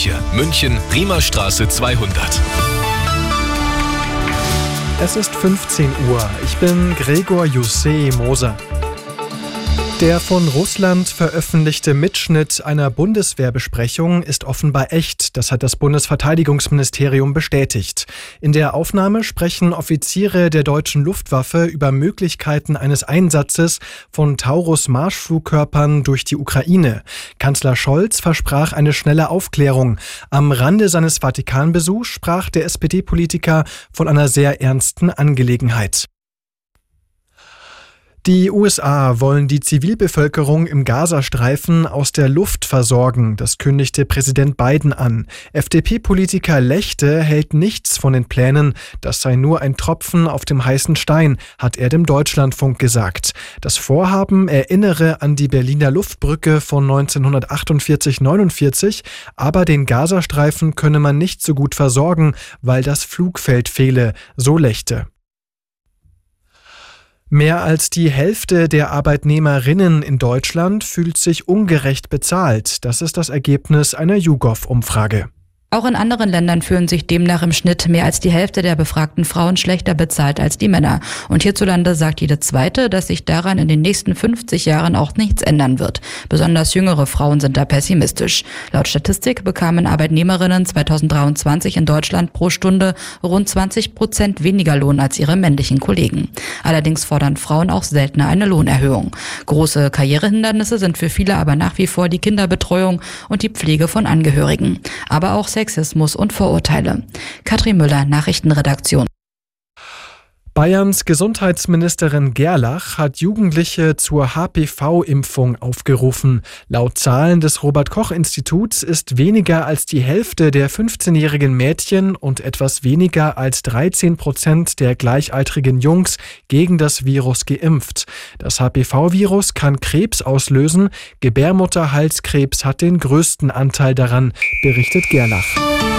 Küche, München, Riemerstraße 200. Es ist 15 Uhr. Ich bin Gregor Jussé Moser. Der von Russland veröffentlichte Mitschnitt einer Bundeswehrbesprechung ist offenbar echt, das hat das Bundesverteidigungsministerium bestätigt. In der Aufnahme sprechen Offiziere der deutschen Luftwaffe über Möglichkeiten eines Einsatzes von Taurus Marschflugkörpern durch die Ukraine. Kanzler Scholz versprach eine schnelle Aufklärung. Am Rande seines Vatikanbesuchs sprach der SPD-Politiker von einer sehr ernsten Angelegenheit. Die USA wollen die Zivilbevölkerung im Gazastreifen aus der Luft versorgen, das kündigte Präsident Biden an. FDP-Politiker Lechte hält nichts von den Plänen, das sei nur ein Tropfen auf dem heißen Stein, hat er dem Deutschlandfunk gesagt. Das Vorhaben erinnere an die Berliner Luftbrücke von 1948-49, aber den Gazastreifen könne man nicht so gut versorgen, weil das Flugfeld fehle, so Lechte. Mehr als die Hälfte der Arbeitnehmerinnen in Deutschland fühlt sich ungerecht bezahlt. Das ist das Ergebnis einer YouGov-Umfrage. Auch in anderen Ländern fühlen sich demnach im Schnitt mehr als die Hälfte der befragten Frauen schlechter bezahlt als die Männer. Und hierzulande sagt jede zweite, dass sich daran in den nächsten 50 Jahren auch nichts ändern wird. Besonders jüngere Frauen sind da pessimistisch. Laut Statistik bekamen Arbeitnehmerinnen 2023 in Deutschland pro Stunde rund 20 Prozent weniger Lohn als ihre männlichen Kollegen. Allerdings fordern Frauen auch seltener eine Lohnerhöhung. Große Karrierehindernisse sind für viele aber nach wie vor die Kinderbetreuung und die Pflege von Angehörigen. Aber auch Sexismus und Vorurteile. Katrin Müller, Nachrichtenredaktion. Bayerns Gesundheitsministerin Gerlach hat Jugendliche zur HPV-Impfung aufgerufen. Laut Zahlen des Robert Koch Instituts ist weniger als die Hälfte der 15-jährigen Mädchen und etwas weniger als 13 Prozent der gleichaltrigen Jungs gegen das Virus geimpft. Das HPV-Virus kann Krebs auslösen. Gebärmutterhalskrebs hat den größten Anteil daran, berichtet Gerlach.